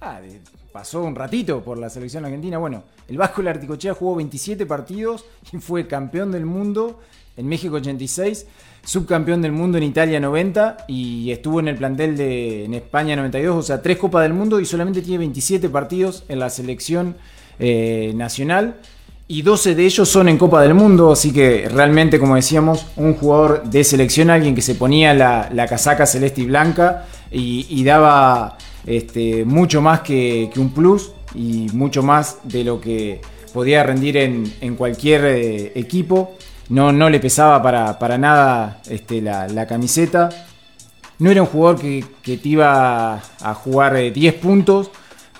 Ah, pasó un ratito por la selección argentina. Bueno, el Vasco Larticochea jugó 27 partidos y fue campeón del mundo en México 86, subcampeón del mundo en Italia 90 y estuvo en el plantel de en España 92, o sea, tres Copas del Mundo y solamente tiene 27 partidos en la selección eh, nacional y 12 de ellos son en Copa del Mundo, así que realmente, como decíamos, un jugador de selección, alguien que se ponía la, casaca celeste y blanca y, daba este, mucho más que, un plus y mucho más de lo que podía rendir en, cualquier eh, equipo. No, no le pesaba para, nada este, la, camiseta. No era un jugador que, te iba a jugar 10 eh, puntos,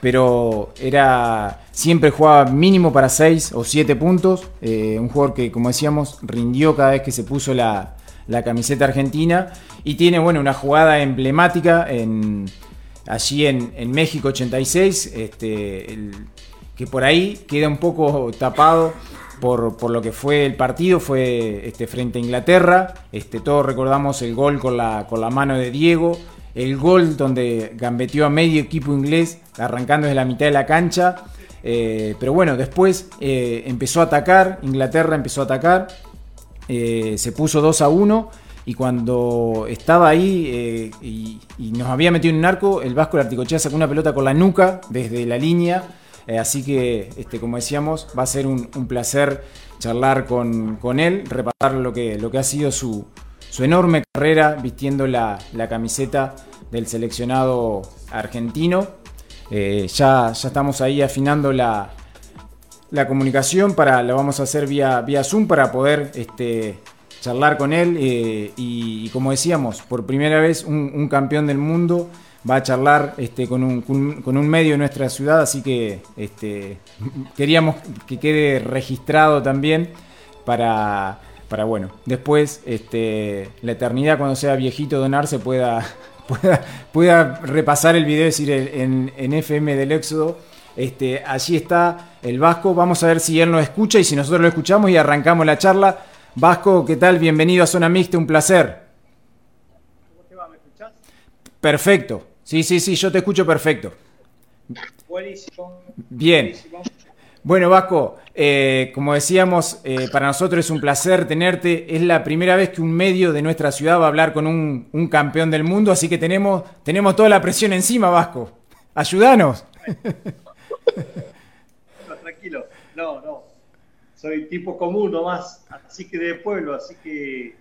pero era siempre jugaba mínimo para 6 o 7 puntos. Eh, un jugador que, como decíamos, rindió cada vez que se puso la, camiseta argentina. Y tiene, bueno, una jugada emblemática en, allí en, México 86, este, que por ahí queda un poco tapado por, lo que fue el partido, fue este, frente a Inglaterra. Este, todos recordamos el gol con la, mano de Diego el gol donde gambeteó a medio equipo inglés, arrancando desde la mitad de la cancha. Eh, pero bueno, después eh, empezó a atacar, Inglaterra empezó a atacar, eh, se puso 2 a 1 y cuando estaba ahí y, nos había metido en un arco, el Vasco Articochea sacó una pelota con la nuca desde la línea. así que, este, como decíamos, va a ser un, placer charlar con, él, repasar lo que, lo que ha sido su, su enorme carrera vistiendo la, camiseta del seleccionado argentino. Eh, ya, ya estamos ahí afinando la, la comunicación para lo vamos a hacer vía, vía Zoom para poder este, charlar con él eh, y, como decíamos por primera vez un, campeón del mundo va a charlar este, con, un, con, un, medio de nuestra ciudad así que este, queríamos que quede registrado también para para bueno, después este, la eternidad cuando sea viejito donarse pueda, pueda, repasar el video, decir, en, en FM del Éxodo. Este, allí está el Vasco, vamos a ver si él nos escucha y si nosotros lo escuchamos y arrancamos la charla. Vasco, ¿qué tal? Bienvenido a Zona Mixta, un placer. ¿Cómo te va? ¿Me escuchás? Perfecto. Sí, sí, sí, yo te escucho perfecto. Buenísimo. Bien. Bueno, Vasco, eh, como decíamos, eh, para nosotros es un placer tenerte. Es la primera vez que un medio de nuestra ciudad va a hablar con un, campeón del mundo, así que tenemos, tenemos toda la presión encima, Vasco. Ayúdanos. tranquilo, no, no. Soy tipo común nomás, así que de pueblo, así que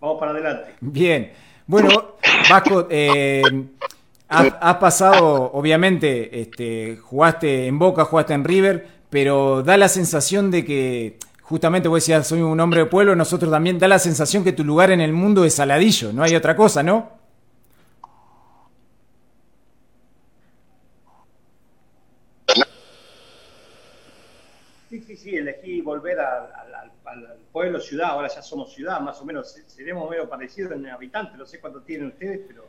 vamos para adelante. Bien. Bueno, Vasco, eh, has, pasado, obviamente, este, jugaste en Boca, jugaste en River pero da la sensación de que, justamente vos decías, soy un hombre de pueblo, nosotros también, da la sensación que tu lugar en el mundo es Saladillo, no hay otra cosa, ¿no? Sí, sí, sí, elegí volver al, pueblo, ciudad, ahora ya somos ciudad, más o menos, seremos medio parecidos en habitantes, no sé cuánto tienen ustedes, pero...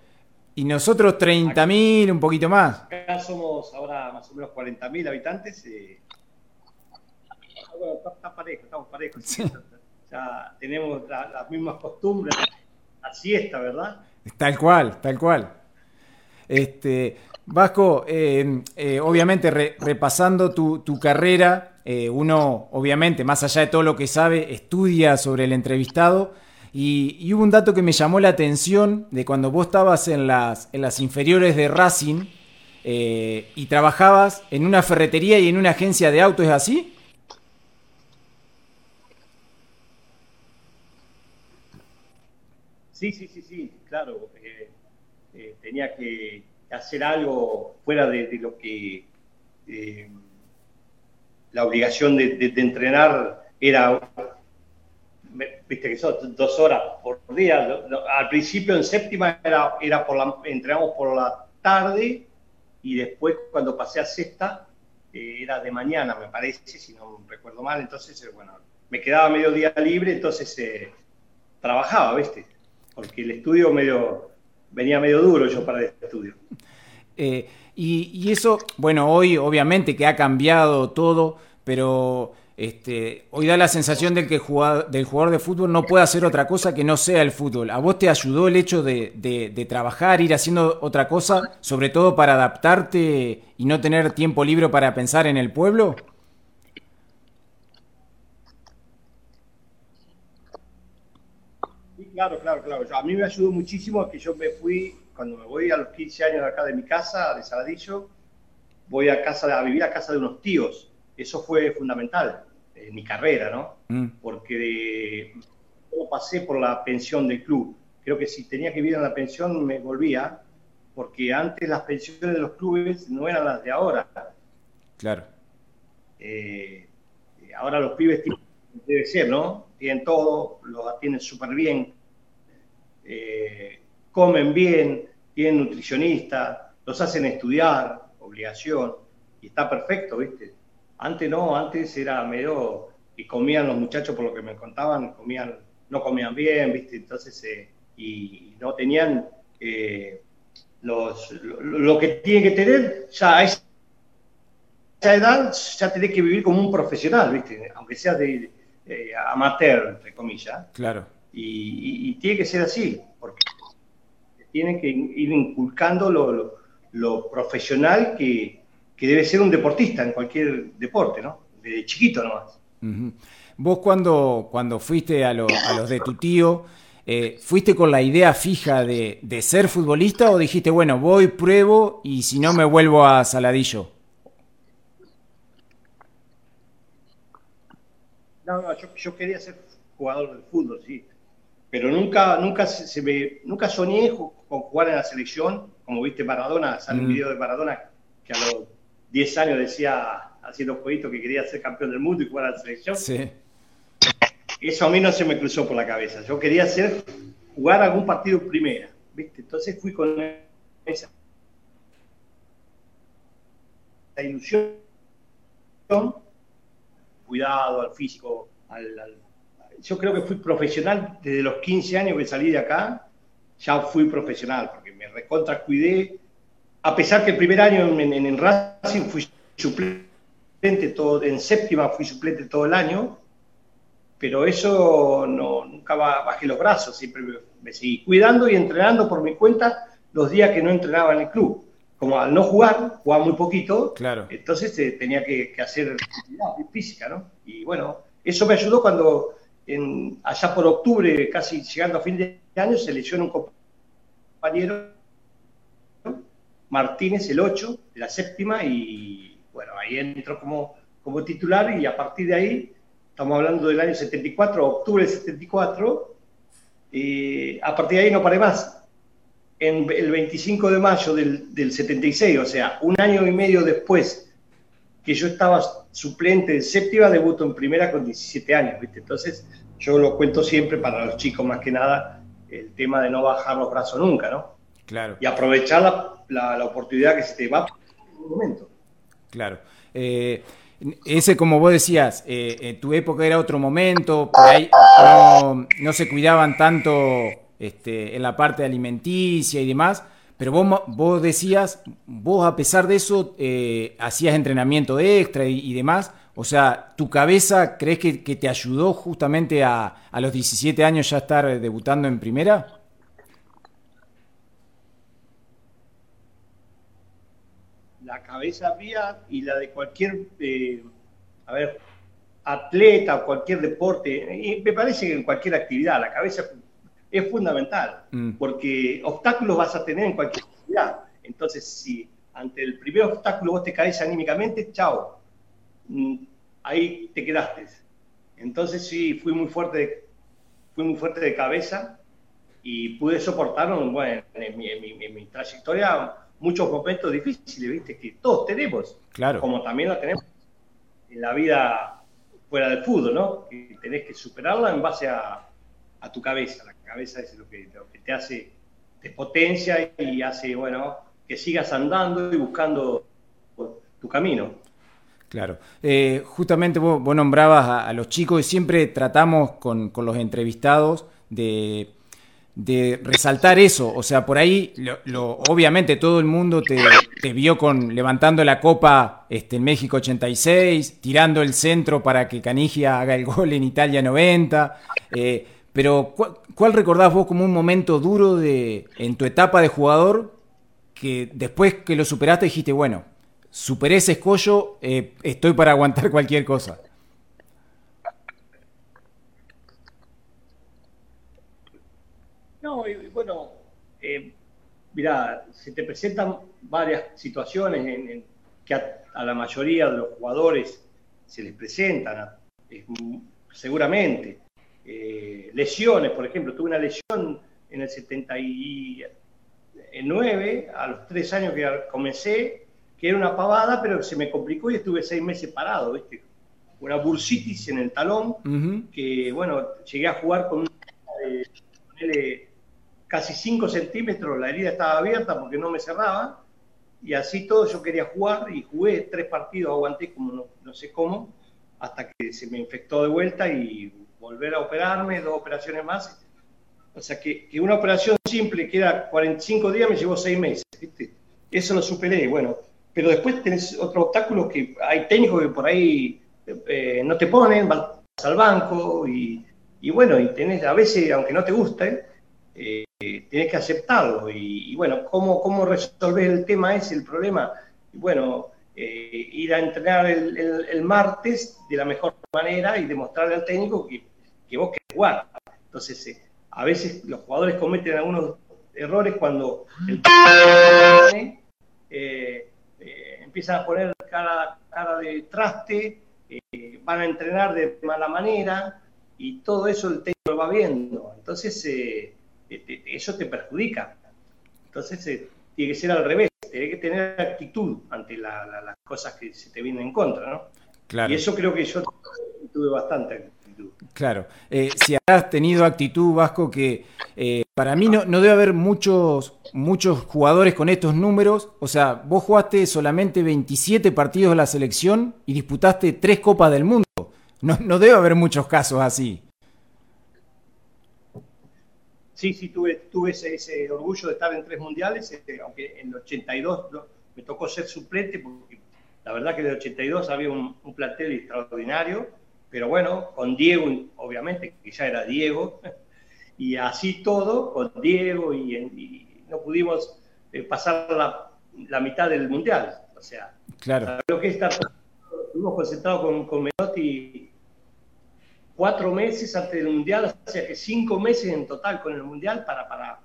Y nosotros 30.000, un poquito más. Acá somos ahora más o menos 40.000 habitantes. Eh, está, parejo, estamos parejos. Ya tenemos las mismas costumbres, la siesta, ¿verdad? Tal cual, tal cual. Este, Vasco, eh, eh, obviamente repasando tu, carrera, eh, uno obviamente, más allá de todo lo que sabe, estudia sobre el entrevistado. Y, hubo un dato que me llamó la atención de cuando vos estabas en las, en las inferiores de Racing y trabajabas en una ferretería y en una agencia de autos, ¿es así? Sí, sí, sí, sí, claro. Eh, eh, tenía que hacer algo fuera de, lo que eh, la obligación de, entrenar era, viste que son dos horas por día. Al principio en séptima era, era por la, entrenamos por la tarde y después cuando pasé a sexta era de mañana, me parece, si no recuerdo mal. Entonces, bueno, me quedaba medio día libre, entonces trabajaba, ¿viste? porque el estudio medio, venía medio duro yo para el estudio. Eh, y, eso, bueno, hoy obviamente que ha cambiado todo, pero este, hoy da la sensación de que el jugador, del jugador de fútbol no puede hacer otra cosa que no sea el fútbol. ¿A vos te ayudó el hecho de, trabajar, ir haciendo otra cosa, sobre todo para adaptarte y no tener tiempo libre para pensar en el pueblo? Claro, claro, claro. A mí me ayudó muchísimo que yo me fui, cuando me voy a los 15 años de acá de mi casa, de Saladillo, voy a, casa, a vivir a casa de unos tíos. Eso fue fundamental en mi carrera, ¿no? Mm. Porque yo pasé por la pensión del club. Creo que si tenía que vivir en la pensión me volvía, porque antes las pensiones de los clubes no eran las de ahora. Claro. Eh, ahora los pibes tienen, debe ser, ¿no? Tienen todo, los atienden súper bien, eh, comen bien, tienen nutricionista, los hacen estudiar, obligación, y está perfecto, ¿viste? Antes no, antes era medio y comían los muchachos, por lo que me contaban, comían, no comían bien, ¿viste? Entonces, eh, y, no tenían eh, los, lo, que tienen que tener, ya a esa edad, ya tenés que vivir como un profesional, ¿viste? Aunque sea de amateur, entre comillas. Claro. Y, tiene que ser así, tienen que ir inculcando lo, lo profesional que, que debe ser un deportista en cualquier deporte, ¿no? De chiquito nomás. Vos cuando, cuando fuiste a, los de tu tío, eh, ¿fuiste con la idea fija de, ser futbolista o dijiste, bueno, voy, pruebo y si no me vuelvo a Saladillo? No, no, yo, quería ser jugador de fútbol, sí. Pero nunca, nunca, se, me, nunca soñé con jugar en la selección, como viste Maradona, sale un mm. video de Maradona que a los 10 años decía, haciendo jueguitos, que quería ser campeón del mundo y jugar a la selección. Sí. Eso a mí no se me cruzó por la cabeza. Yo quería hacer, jugar algún partido primera, ¿viste? Entonces fui con esa, ilusión, cuidado al físico, yo creo que fui profesional desde los 15 años que salí de acá, ya fui profesional, porque me recontra cuidé, a pesar que el primer año en, en, Racing fui suplente todo, en séptima fui suplente todo el año, pero eso no, nunca bajé los brazos, siempre me, seguí cuidando y entrenando por mi cuenta los días que no entrenaba en el club. Como al no jugar, jugaba muy poquito, claro. entonces eh, tenía que, hacer física, ¿no? Y bueno, eso me ayudó cuando en, allá por octubre, casi llegando a fin de año, se lesionó un compañero Martínez el 8 de la séptima y bueno, ahí entró como, como titular y a partir de ahí, estamos hablando del año 74, octubre del 74, y a partir de ahí no paré más. En el 25 de mayo del, del 76, o sea, un año y medio después que yo estaba suplente de séptima, debuto en primera con 17 años, ¿viste? Entonces, yo lo cuento siempre para los chicos más que nada, el tema de no bajar los brazos nunca, ¿no? Claro. Y aprovechar la, la, oportunidad que se te va en un momento. Claro. Eh, ese, como vos decías, eh, en tu época era otro momento, por ahí no, se cuidaban tanto este, en la parte alimenticia y demás, pero vos, vos decías, vos a pesar de eso eh, hacías entrenamiento extra y, demás, o sea, ¿tu cabeza crees que, que te ayudó justamente a, a, los 17 años ya estar debutando en primera? la cabeza mía y la de cualquier, eh, a ver, atleta o cualquier deporte, me parece que en cualquier actividad, la cabeza es fundamental, mm. porque obstáculos vas a tener en cualquier actividad. Entonces, si ante el primer obstáculo vos te caes anímicamente, chao, mm, ahí te quedaste. Entonces sí, fui muy fuerte, fui muy fuerte de cabeza y pude soportar, bueno, en mi, en mi trayectoria muchos momentos difíciles, ¿viste? Que todos tenemos. Claro. Como también la tenemos en la vida fuera del fútbol, ¿no? Que tenés que superarla en base a, tu cabeza. La cabeza es lo que, te hace, te potencia y hace, bueno, que sigas andando y buscando tu camino. Claro. Eh, justamente vos, nombrabas a, los chicos y siempre tratamos con, con los entrevistados de de resaltar eso. O sea, por ahí, lo, obviamente todo el mundo te, vio con levantando la copa este, en México 86, tirando el centro para que Canigia haga el gol en Italia 90. Eh, pero, ¿cuál, recordás vos como un momento duro de, en tu etapa de jugador que después que lo superaste dijiste, bueno, superé ese escollo, eh, estoy para aguantar cualquier cosa? No, y, bueno, eh, mira, se te presentan varias situaciones en, que a, la mayoría de los jugadores se les presentan, seguramente. Eh, lesiones, por ejemplo, tuve una lesión en el 79, a los tres años que comencé, que era una pavada, pero se me complicó y estuve seis meses parado, ¿viste? Una bursitis en el talón, que bueno, llegué a jugar con una casi 5 centímetros, la herida estaba abierta porque no me cerraba, y así todo yo quería jugar y jugué tres partidos, aguanté como no, sé cómo, hasta que se me infectó de vuelta y volver a operarme, dos operaciones más. O sea que, una operación simple que era 45 días me llevó 6 meses, Eso lo superé, bueno. Pero después tenés otro obstáculo que hay técnicos que por ahí eh, no te ponen, vas al banco y, y, bueno, y tenés a veces, aunque no te guste, eh, tienes que aceptarlo. Y, bueno, ¿cómo, ¿cómo resolver el tema ese, el problema? bueno, eh, ir a entrenar el, martes de la mejor manera y demostrarle al técnico que, que vos querés jugar. Entonces, eh, a veces los jugadores cometen algunos errores cuando el eh, empiezan a poner cara, cara de traste, van a entrenar de mala manera y todo eso el técnico lo va viendo. Entonces, eso te perjudica. Entonces eh, tiene que ser al revés, tiene que tener actitud ante las cosas que se te vienen en contra, ¿no? Claro. Y eso creo que yo tuve bastante actitud. Claro. Eh, si has tenido actitud, Vasco, que eh, para mí no, no, debe haber muchos, muchos jugadores con estos números. O sea, vos jugaste solamente 27 partidos de la selección y disputaste tres Copas del Mundo. No, no debe haber muchos casos así sí, sí, tuve, tuve ese, orgullo de estar en tres mundiales, este, aunque en el 82 me tocó ser suplente, porque la verdad que en el 82 había un, plantel extraordinario, pero bueno, con Diego, obviamente, que ya era Diego, y así todo, con Diego, y, no pudimos eh, pasar la, mitad del mundial. O sea, claro. lo que estar, estuvimos concentrados con, con Menotti cuatro meses antes del Mundial, o sea que cinco meses en total con el Mundial para, para,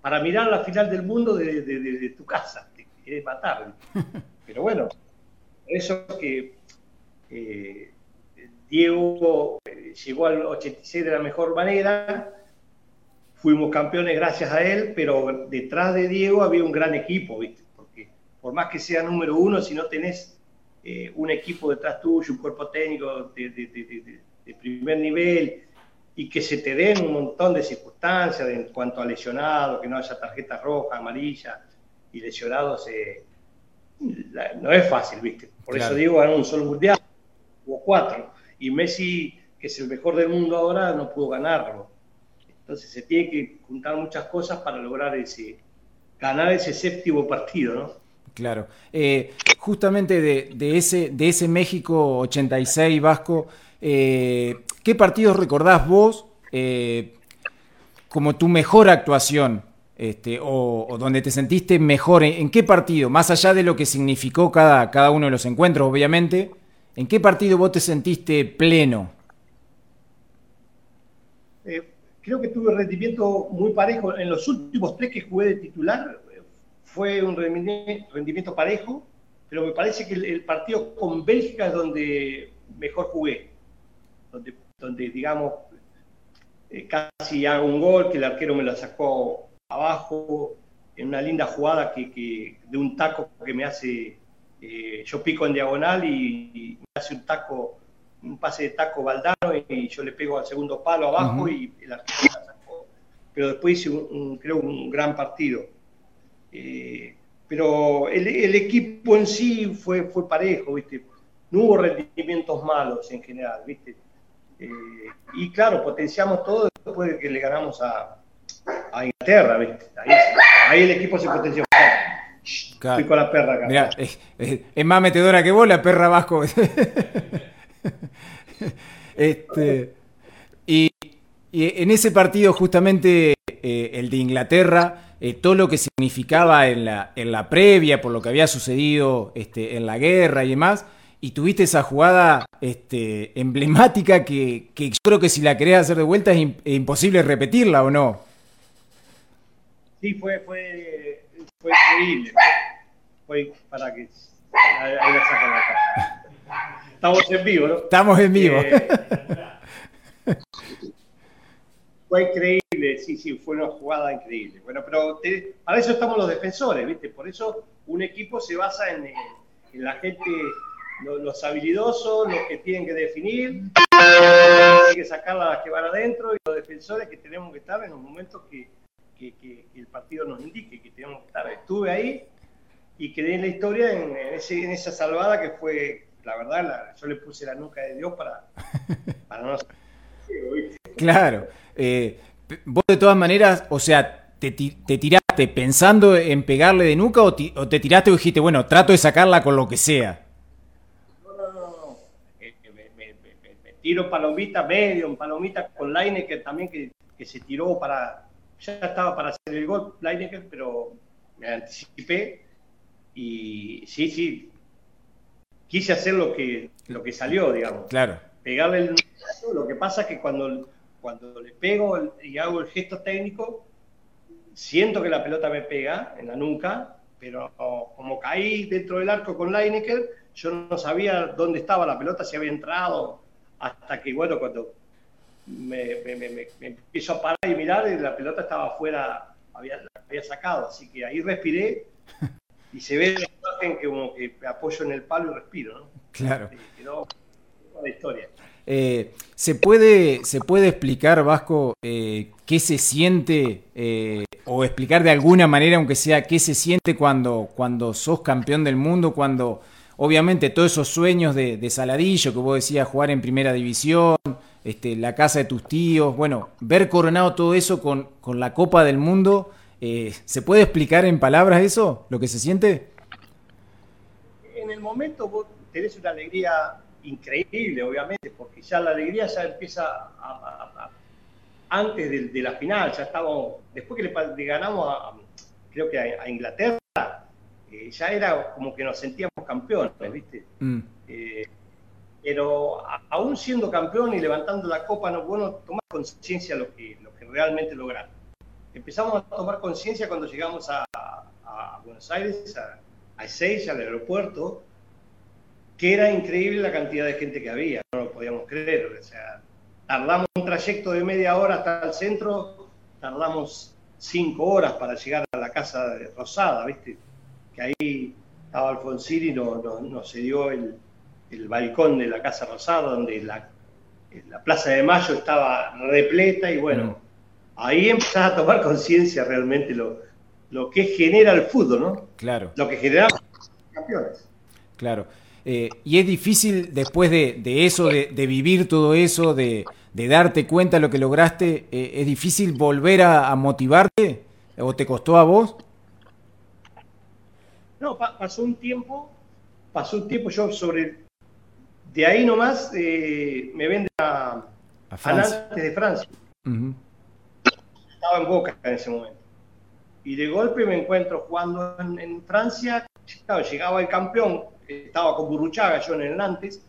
para mirar la final del mundo de, tu casa. Te querés matar. Pero bueno, eso que eh, Diego eh, llegó al 86 de la mejor manera, fuimos campeones gracias a él, pero detrás de Diego había un gran equipo, ¿viste? Porque por más que sea número uno, si no tenés eh, un equipo detrás tuyo, un cuerpo técnico de, de primer nivel y que se te den un montón de circunstancias en cuanto a lesionados, que no haya tarjeta roja, amarilla y lesionados, eh, no es fácil, ¿viste? Por eso digo, ganó un solo mundial, hubo cuatro, y Messi, que es el mejor del mundo ahora, no pudo ganarlo. Entonces se tiene que juntar muchas cosas para lograr ese, ganar ese séptimo partido, ¿no? Claro. Eh, justamente de, ese, de ese México 86 Vasco, eh, ¿Qué partidos recordás vos eh, como tu mejor actuación? Este, o, donde te sentiste mejor, ¿en, qué partido? Más allá de lo que significó cada, cada uno de los encuentros, obviamente, ¿en qué partido vos te sentiste pleno? Eh, creo que tuve un rendimiento muy parejo. En los últimos tres que jugué de titular fue un rendimiento parejo, pero me parece que el partido con Bélgica es donde mejor jugué donde, digamos, eh, casi hago un gol, que el arquero me lo sacó abajo, en una linda jugada que, de un taco que me hace, eh, yo pico en diagonal y, me hace un taco, un pase de taco Valdano y yo le pego al segundo palo abajo y el arquero me la sacó. Pero después hice, un, creo, un gran partido. Eh, pero el, el, equipo en sí fue, fue parejo, ¿viste? No hubo rendimientos malos en general, ¿viste? Eh, y claro, potenciamos todo después de que le ganamos a, a Inglaterra, ¿viste? Ahí, el equipo se potenció. Estoy con la perra acá. Mirá, es, más metedora que vos, la perra Vasco. este, y, en ese partido, justamente eh, el de Inglaterra, eh, todo lo que significaba en la, en la previa, por lo que había sucedido este, en la guerra y demás, y tuviste esa jugada este, emblemática que, que, yo creo que si la querés hacer de vuelta es, imposible repetirla, ¿o no? Sí, fue, fue, fue increíble. Fue para que... Ahí la sacan acá. Estamos en vivo, ¿no? Estamos en vivo. Eh, fue increíble, sí, sí, fue una jugada increíble. Bueno, pero para eso estamos los defensores, ¿viste? Por eso un equipo se basa en, en la gente los, habilidosos, los que tienen que definir, que sacar las que van adentro y los defensores que tenemos que estar en los momentos que, el partido nos indique que tenemos que estar. Estuve ahí y quedé en la historia en, esa salvada que fue, la verdad, yo le puse la nuca de Dios para, para no... Claro. Eh, vos de todas maneras, o sea, te, te, tiraste pensando en pegarle de nuca o, o te tiraste y dijiste, bueno, trato de sacarla con lo que sea? tiro palomita medio, palomita con también que, que, se tiró para, ya estaba para hacer el gol Lineker, pero me anticipé y sí, sí, quise hacer lo que, lo que salió, digamos. Claro. Pegarle el lo que pasa es que cuando, cuando le pego y hago el gesto técnico, siento que la pelota me pega en la nuca, pero como caí dentro del arco con Lineker, yo no sabía dónde estaba la pelota, si había entrado hasta que, bueno, cuando me, empiezo a parar y mirar, la pelota estaba afuera, había, la había sacado, así que ahí respiré y se ve la imagen que como que me apoyo en el palo y respiro, ¿no? Claro. quedó la historia. Eh, ¿se, puede, ¿Se puede explicar, Vasco, eh, qué se siente, eh, o explicar de alguna manera, aunque sea, qué se siente cuando, cuando sos campeón del mundo, cuando obviamente todos esos sueños de, Saladillo que vos decías, jugar en primera división, este, la casa de tus tíos, bueno, ver coronado todo eso con, con la Copa del Mundo, eh, ¿se puede explicar en palabras eso, lo que se siente? En el momento vos tenés una alegría increíble, obviamente, porque ya la alegría ya empieza antes de, la final, ya estamos, después que le, ganamos a, creo que a Inglaterra, ya era como que nos sentíamos campeones, ¿viste? Mm. Eh, pero aún siendo campeón y levantando la copa, no bueno tomar conciencia de lo que, lo que realmente lograron. Empezamos a tomar conciencia cuando llegamos a, Buenos Aires, a, a Ezeiza, al aeropuerto, que era increíble la cantidad de gente que había, no lo podíamos creer. O sea, tardamos un trayecto de media hora hasta el centro, tardamos cinco horas para llegar a la casa de Rosada, ¿viste? que ahí estaba Alfonsín y nos no, cedió el, el, balcón de la Casa Rosada, donde la, la, Plaza de Mayo estaba repleta y bueno, mm. ahí empezás a tomar conciencia realmente lo, lo que genera el fútbol, ¿no? Claro. Lo que genera campeones. Claro. Eh, y es difícil después de, eso, de, vivir todo eso, de, darte cuenta de lo que lograste, eh, ¿es difícil volver a, motivarte? ¿O te costó a vos? No, pasó un tiempo, pasó un tiempo, yo sobre, de ahí nomás eh, me vende a, a, Francia. de Francia. Estaba en Boca en ese momento. Y de golpe me encuentro jugando en, Francia, claro, llegaba el campeón, estaba con Burruchaga yo en el Nantes,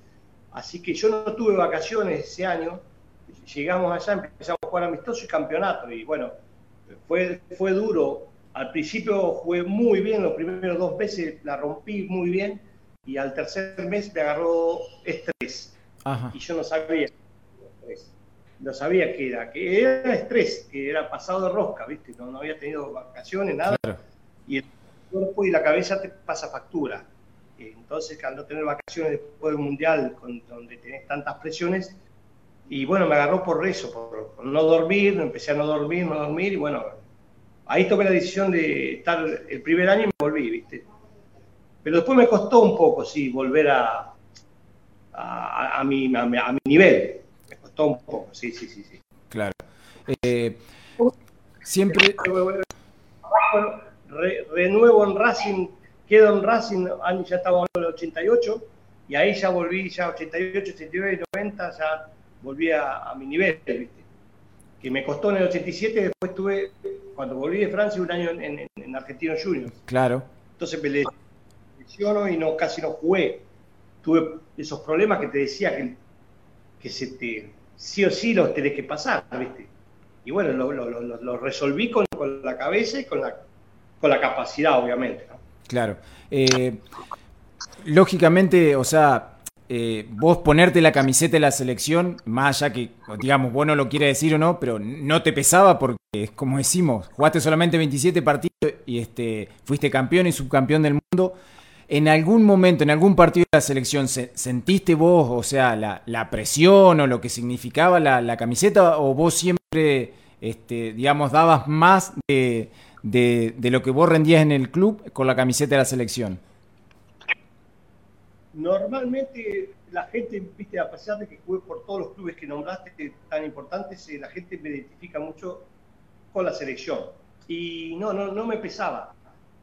así que yo no tuve vacaciones ese año, llegamos allá, empezamos a jugar amistoso y campeonato, y bueno, fue, fue duro. Al principio jugué muy bien, los primeros dos meses la rompí muy bien y al tercer mes me agarró estrés. Y yo no sabía no sabía qué era, que era estrés, que era pasado de rosca, ¿viste? No, había tenido vacaciones, nada. Y el cuerpo y la cabeza te pasa factura. Entonces, al no tener vacaciones después del mundial, donde tenés tantas presiones, y bueno, me agarró por eso, por, no dormir, empecé a no dormir, no dormir, y bueno, ahí tomé la decisión de estar el primer año y me volví, ¿viste? Pero después me costó un poco, sí, volver a, a, mi, a, mi, nivel. Me costó un poco, sí, sí, sí. sí. Claro. Eh, Siempre. renuevo en Racing, quedo en Racing, ya estaba en el 88, y ahí ya volví, ya 88, 89, 90, ya volví a, mi nivel, ¿viste? Que me costó en el 87, después tuve, cuando volví de Francia, un año en, en, Argentino Juniors. Claro. Entonces me lesiono y no, casi no jugué. Tuve esos problemas que te decía que, que se te, sí o sí los tenés que pasar, ¿viste? Y bueno, lo, lo, resolví con, con, la cabeza y con la, con la capacidad, obviamente. ¿no? Claro. Eh, lógicamente, o sea, eh, vos ponerte la camiseta de la selección, más allá que, digamos, vos no lo quieras decir o no, pero no te pesaba porque, es como decimos, jugaste solamente 27 partidos y este, fuiste campeón y subcampeón del mundo. ¿En algún momento, en algún partido de la selección, sentiste vos, o sea, la, presión o lo que significaba la, camiseta o vos siempre, este, digamos, dabas más de, lo que vos rendías en el club con la camiseta de la selección? Normalmente la gente, viste, a pesar de que jugué por todos los clubes que nombraste tan importantes, eh, la gente me identifica mucho con la selección. Y no, no, no me pesaba.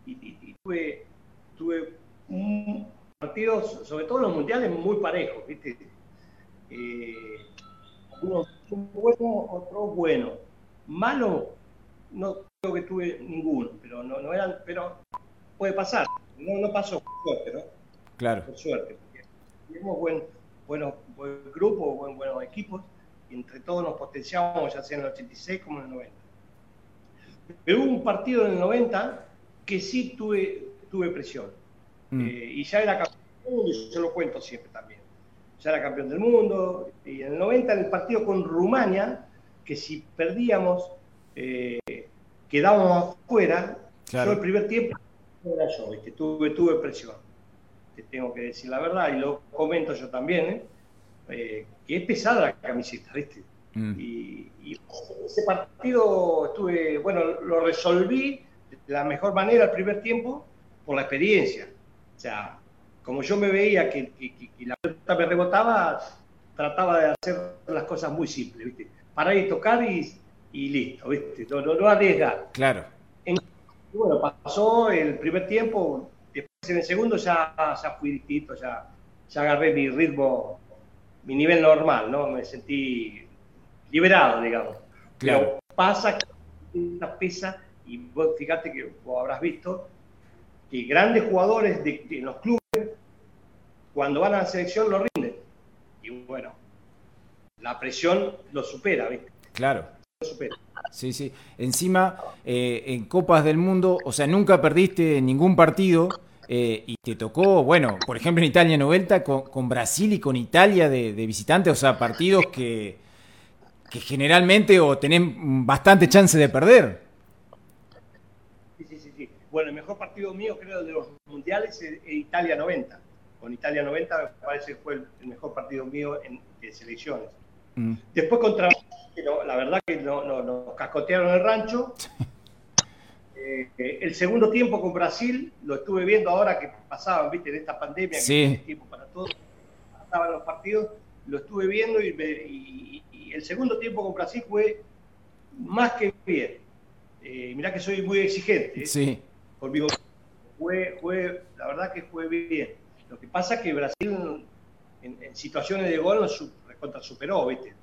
Y, tuve, tuve partidos, sobre todo los mundiales, muy parejos, viste. Eh, unos buenos, otros buenos. Malo, no creo que tuve ninguno, pero no, no eran, pero puede pasar. No, no pasó, pero Claro. Por suerte. Tenemos buen, buenos, buen grupo, buen, buenos equipos, y entre todos nos potenciamos, ya sea en el 86 como en el 90. Pero hubo un partido en el 90 que sí tuve, tuve presión. Mm. Eh, y ya era campeón del mundo, y yo lo cuento siempre también. Ya era campeón del mundo. Y en el 90, en el partido con Rumania, que si perdíamos, eh, quedábamos afuera. Yo el primer tiempo era yo, Tuve, tuve presión te tengo que decir la verdad, y lo comento yo también, ¿eh? Eh, que es pesada la camiseta, ¿viste? Mm. Y, ese partido estuve, bueno, lo resolví de la mejor manera el primer tiempo por la experiencia. O sea, como yo me veía que, la pelota me rebotaba, trataba de hacer las cosas muy simples, ¿viste? Parar y tocar y, listo, ¿viste? No, no, arriesgar. Claro. bueno, pasó el primer tiempo, en el segundo ya, ya fui distinto, ya, ya agarré mi ritmo, mi nivel normal, ¿no? Me sentí liberado, digamos. Pero pasa que pesa, y vos fíjate que vos habrás visto, que grandes jugadores de, los clubes, cuando van a la selección, lo rinden. Y bueno, la presión lo supera, ¿viste? Claro. Sí, sí. Encima, eh, en Copas del Mundo, o sea, nunca perdiste ningún partido eh, y te tocó, bueno, por ejemplo en Italia 90 con, Brasil y con Italia de, visitante, o sea, partidos que, que generalmente o tenés bastante chance de perder. Sí, sí, sí, Bueno, el mejor partido mío creo de los mundiales es, Italia 90. Con Italia 90 me parece que fue el, mejor partido mío en, de selecciones. Mm. Después contra, la verdad que no, no, nos cascotearon el rancho. Eh, el segundo tiempo con Brasil, lo estuve viendo ahora que pasaban, viste, en esta pandemia, que tiempo para todos, pasaban los partidos, lo estuve viendo y, el segundo tiempo con Brasil fue más que bien. Eh, mirá que soy muy exigente. ¿eh? Sí. Conmigo fue, fue, la verdad que fue bien. Lo que pasa es que Brasil en, situaciones de gol nos contra superó, ¿viste?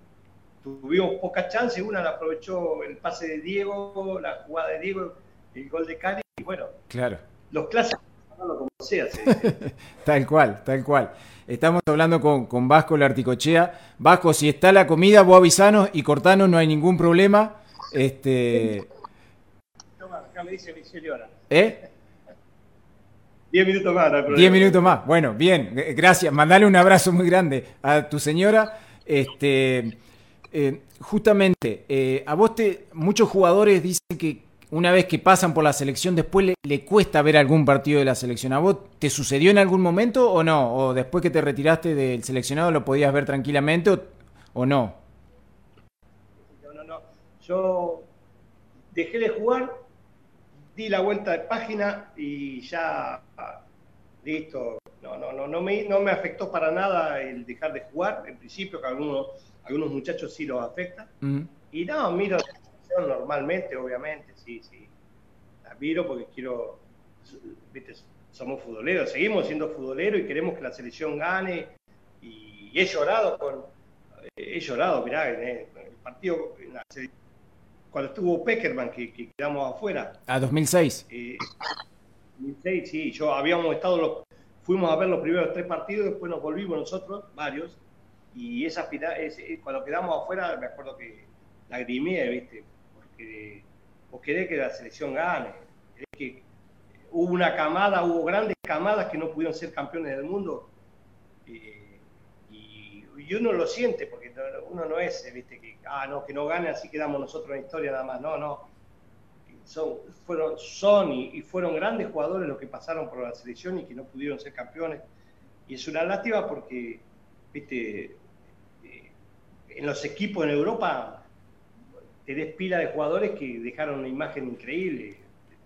Tuvimos pocas chances, una la aprovechó el pase de Diego, la jugada de Diego, el gol de Cali, y bueno, claro. los clásicos, como sea. tal cual, tal cual. Estamos hablando con, con Vasco Larticochea. Vasco, si está la comida, vos avisanos y cortanos, no hay ningún problema. Este... Toma, acá me dice mi señora. ¿Eh? Diez minutos más, no Diez minutos más. Bueno, bien, gracias. Mandale un abrazo muy grande a tu señora. Este, eh, justamente, eh, a vos te, muchos jugadores dicen que, una vez que pasan por la selección, después le, cuesta ver algún partido de la selección. ¿A vos te sucedió en algún momento o no? ¿O después que te retiraste del seleccionado lo podías ver tranquilamente o, no? No, no, no. Yo dejé de jugar, di la vuelta de página y ya listo. No, no, no, no me, no me afectó para nada el dejar de jugar. En principio, que algunos, algunos muchachos sí los afecta. Y no, miro selección normalmente, obviamente, sí, sí. La miro porque quiero, viste, somos futboleros, seguimos siendo futboleros y queremos que la selección gane. Y he llorado con, he llorado, mirá, en el partido, cuando estuvo Peckerman, que, quedamos afuera. A 2006. Eh, 2006, sí, yo habíamos estado, los, fuimos a ver los primeros tres partidos, después nos volvimos nosotros, varios, y esa ese, cuando quedamos afuera, me acuerdo que lagrimé, ¿viste? Porque vos querés que la selección gane, que hubo una camada, hubo grandes camadas que no pudieron ser campeones del mundo, eh, y, y, uno lo siente, porque uno no es, ¿viste? Que, ah, no, que no gane, así quedamos nosotros en la historia nada más, no, no. Son, fueron, son y, fueron grandes jugadores los que pasaron por la selección y que no pudieron ser campeones. Y es una lástima porque, viste, en los equipos en Europa tenés pila de jugadores que dejaron una imagen increíble,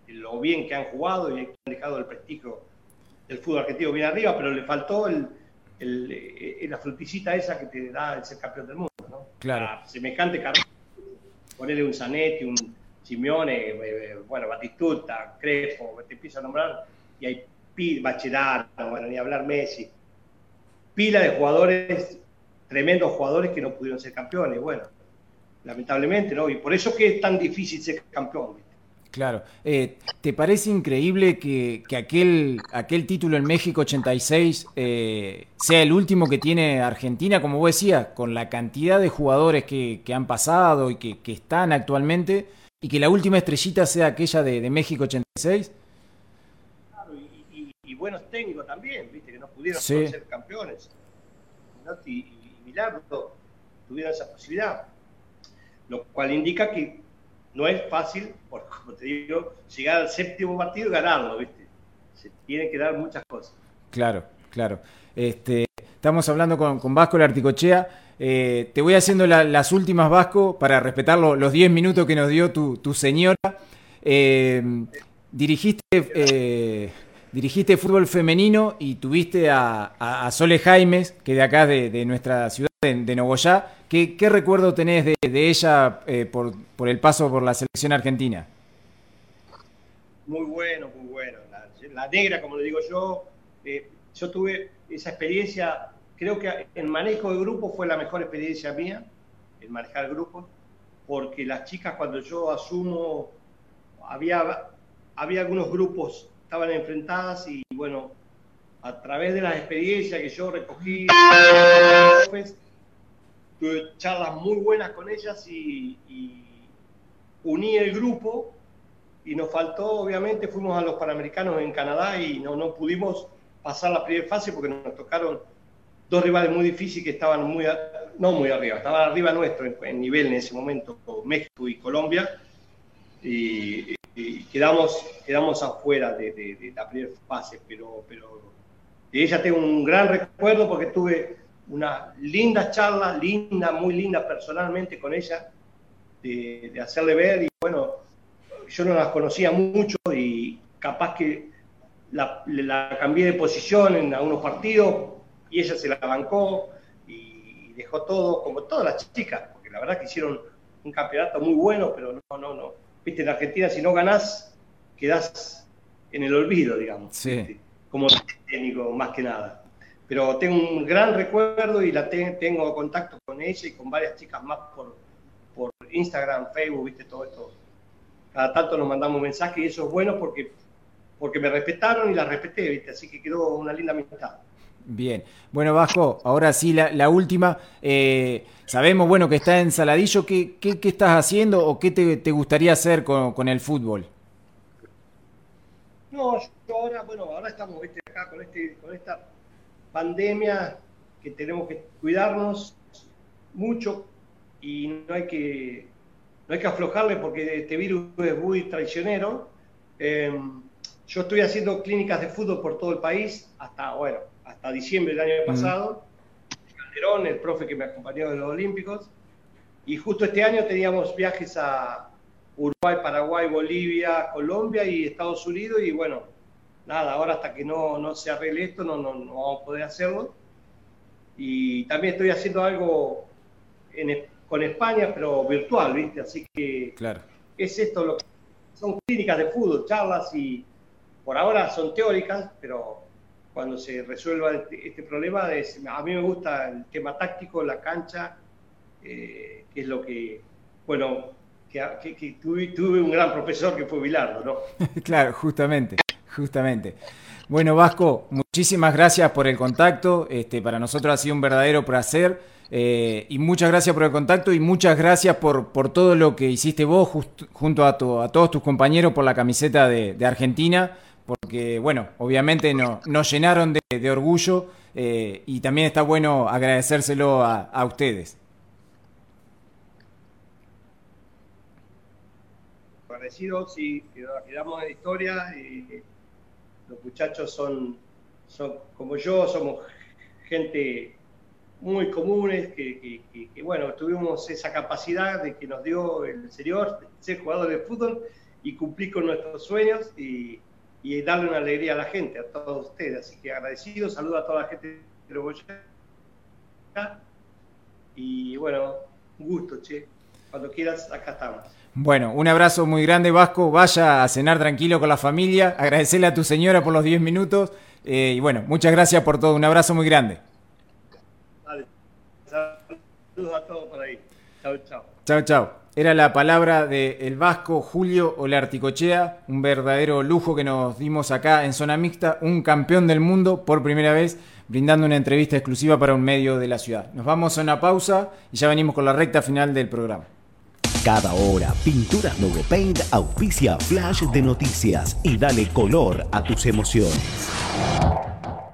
lo bien que han jugado y han dejado el prestigio del fútbol argentino bien arriba, pero le faltó el, el, la fruticita esa que te da el ser campeón del mundo. ¿no? Claro. semejante carrera, ponerle un Zanetti, un Simeone, eh, eh, bueno, Batistuta, Crespo, te empiezo a nombrar, y hay Bachedato, bueno, ni hablar Messi, pila de jugadores tremendos jugadores que no pudieron ser campeones. Bueno, lamentablemente, ¿no? Y por eso que es tan difícil ser campeón. Claro. Eh, ¿Te parece increíble que, aquel, aquel título en México 86 eh, sea el último que tiene Argentina, como vos decías, con la cantidad de jugadores que, han pasado y que, están actualmente, y que la última estrellita sea aquella de, México 86? Claro, y, buenos técnicos también, ¿viste? Que no pudieron ser campeones. Y, Milagro tuviera esa posibilidad. Lo cual indica que no es fácil, porque como te digo, llegar al séptimo partido y ganarlo, ¿viste? Se tienen que dar muchas cosas. Claro, claro. Este, estamos hablando con, con Vasco Larticochea. Eh, te voy haciendo las últimas, Vasco, para respetar los 10 minutos que nos dio tu, tu señora. Eh, dirigiste eh, dirigiste fútbol femenino y tuviste a, Sole Jaimes, que de acá, de, nuestra ciudad, de, Nogoyá. ¿Qué, recuerdo tenés de, ella eh, por, el paso por la selección argentina? Muy bueno, muy bueno. La, negra, como le digo yo, eh, yo tuve esa experiencia, creo que el manejo de grupo fue la mejor experiencia mía, el manejar grupos, porque las chicas cuando yo asumo, había, había algunos grupos estaban enfrentadas y bueno, a través de las experiencias que yo recogí, tuve charlas muy buenas con ellas y, uní el grupo y nos faltó, obviamente, fuimos a los Panamericanos en Canadá y no, no pudimos pasar la primera fase porque nos tocaron dos rivales muy difíciles que estaban muy, no muy arriba, estaban arriba nuestro en, nivel en ese momento, México y Colombia. Y, quedamos, quedamos afuera de, la primera fase, pero, pero de ella tengo un gran recuerdo porque tuve una linda charla, linda, muy linda personalmente con ella, de, hacerle ver y bueno, yo no las conocía mucho y capaz que la, la, cambié de posición en algunos partidos y ella se la bancó y dejó todo, como todas las chicas, porque la verdad que hicieron un campeonato muy bueno, pero no, no, no, viste, en Argentina si no ganás, quedás en el olvido, digamos. Sí. Como técnico, más que nada. Pero tengo un gran recuerdo y la tengo contacto con ella y con varias chicas más por, por Instagram, Facebook, viste, todo esto. Cada tanto nos mandamos mensajes y eso es bueno porque, porque me respetaron y la respeté, viste, así que quedó una linda amistad. Bien. Bueno, Vasco, ahora sí, la, última. Eh, sabemos, bueno, que está en Saladillo. ¿Qué, qué, estás haciendo o qué te, gustaría hacer con, el fútbol? No, yo ahora, bueno, ahora estamos acá con, este, con esta pandemia que tenemos que cuidarnos mucho y no hay que, no hay que aflojarle porque este virus es muy traicionero. Em, yo estoy haciendo clínicas de fútbol por todo el país hasta, bueno, hasta diciembre del año pasado. Calderón, el profe que me acompañó de los Olímpicos. Y justo este año teníamos viajes a Uruguay, Paraguay, Bolivia, Colombia y Estados Unidos. Y bueno, nada, ahora hasta que no, no se arregle esto no, no, no, vamos a poder hacerlo. Y también estoy haciendo algo en, con España, pero virtual, ¿viste? Así que claro. es esto lo que son clínicas de fútbol, charlas y por ahora son teóricas, pero cuando se resuelva este, este problema, a mí me gusta el tema táctico, la cancha, eh, que es lo que, bueno, que, tuve, un gran profesor que fue Bilardo, ¿no? claro, justamente, justamente. Bueno, Vasco, muchísimas gracias por el contacto. Este, para nosotros ha sido un verdadero placer. Eh, y muchas gracias por el contacto y muchas gracias por, por todo lo que hiciste vos junto a, a, todos tus compañeros por la camiseta de, Argentina, porque, bueno, obviamente no, nos llenaron de, orgullo eh, y también está bueno agradecérselo a ustedes. agradecidos y quedamos en historia. Y los muchachos son, son como yo, somos gente muy comunes, que, bueno, tuvimos esa capacidad de que nos dio el Señor ser jugador de fútbol y cumplir con nuestros sueños y, darle una alegría a la gente, a todos ustedes. Así que agradecido, saludo a toda la gente de Uruguay. Y bueno, un gusto, che. Cuando quieras, acá estamos. Bueno, un abrazo muy grande, Vasco. Vaya a cenar tranquilo con la familia. Agradecerle a tu señora por los 10 minutos. Eh, y bueno, muchas gracias por todo. Un abrazo muy grande. Saludos a todos por ahí. Chao, chao. Chao, chao. Era la palabra del Vasco Julio Olarticochea, un verdadero lujo que nos dimos acá en Zona Mixta, un campeón del mundo por primera vez, brindando una entrevista exclusiva para un medio de la ciudad. Nos vamos a una pausa y ya venimos con la recta final del programa. Cada hora, Pinturas Logo Paint auspicia flash de noticias y dale color a tus emociones.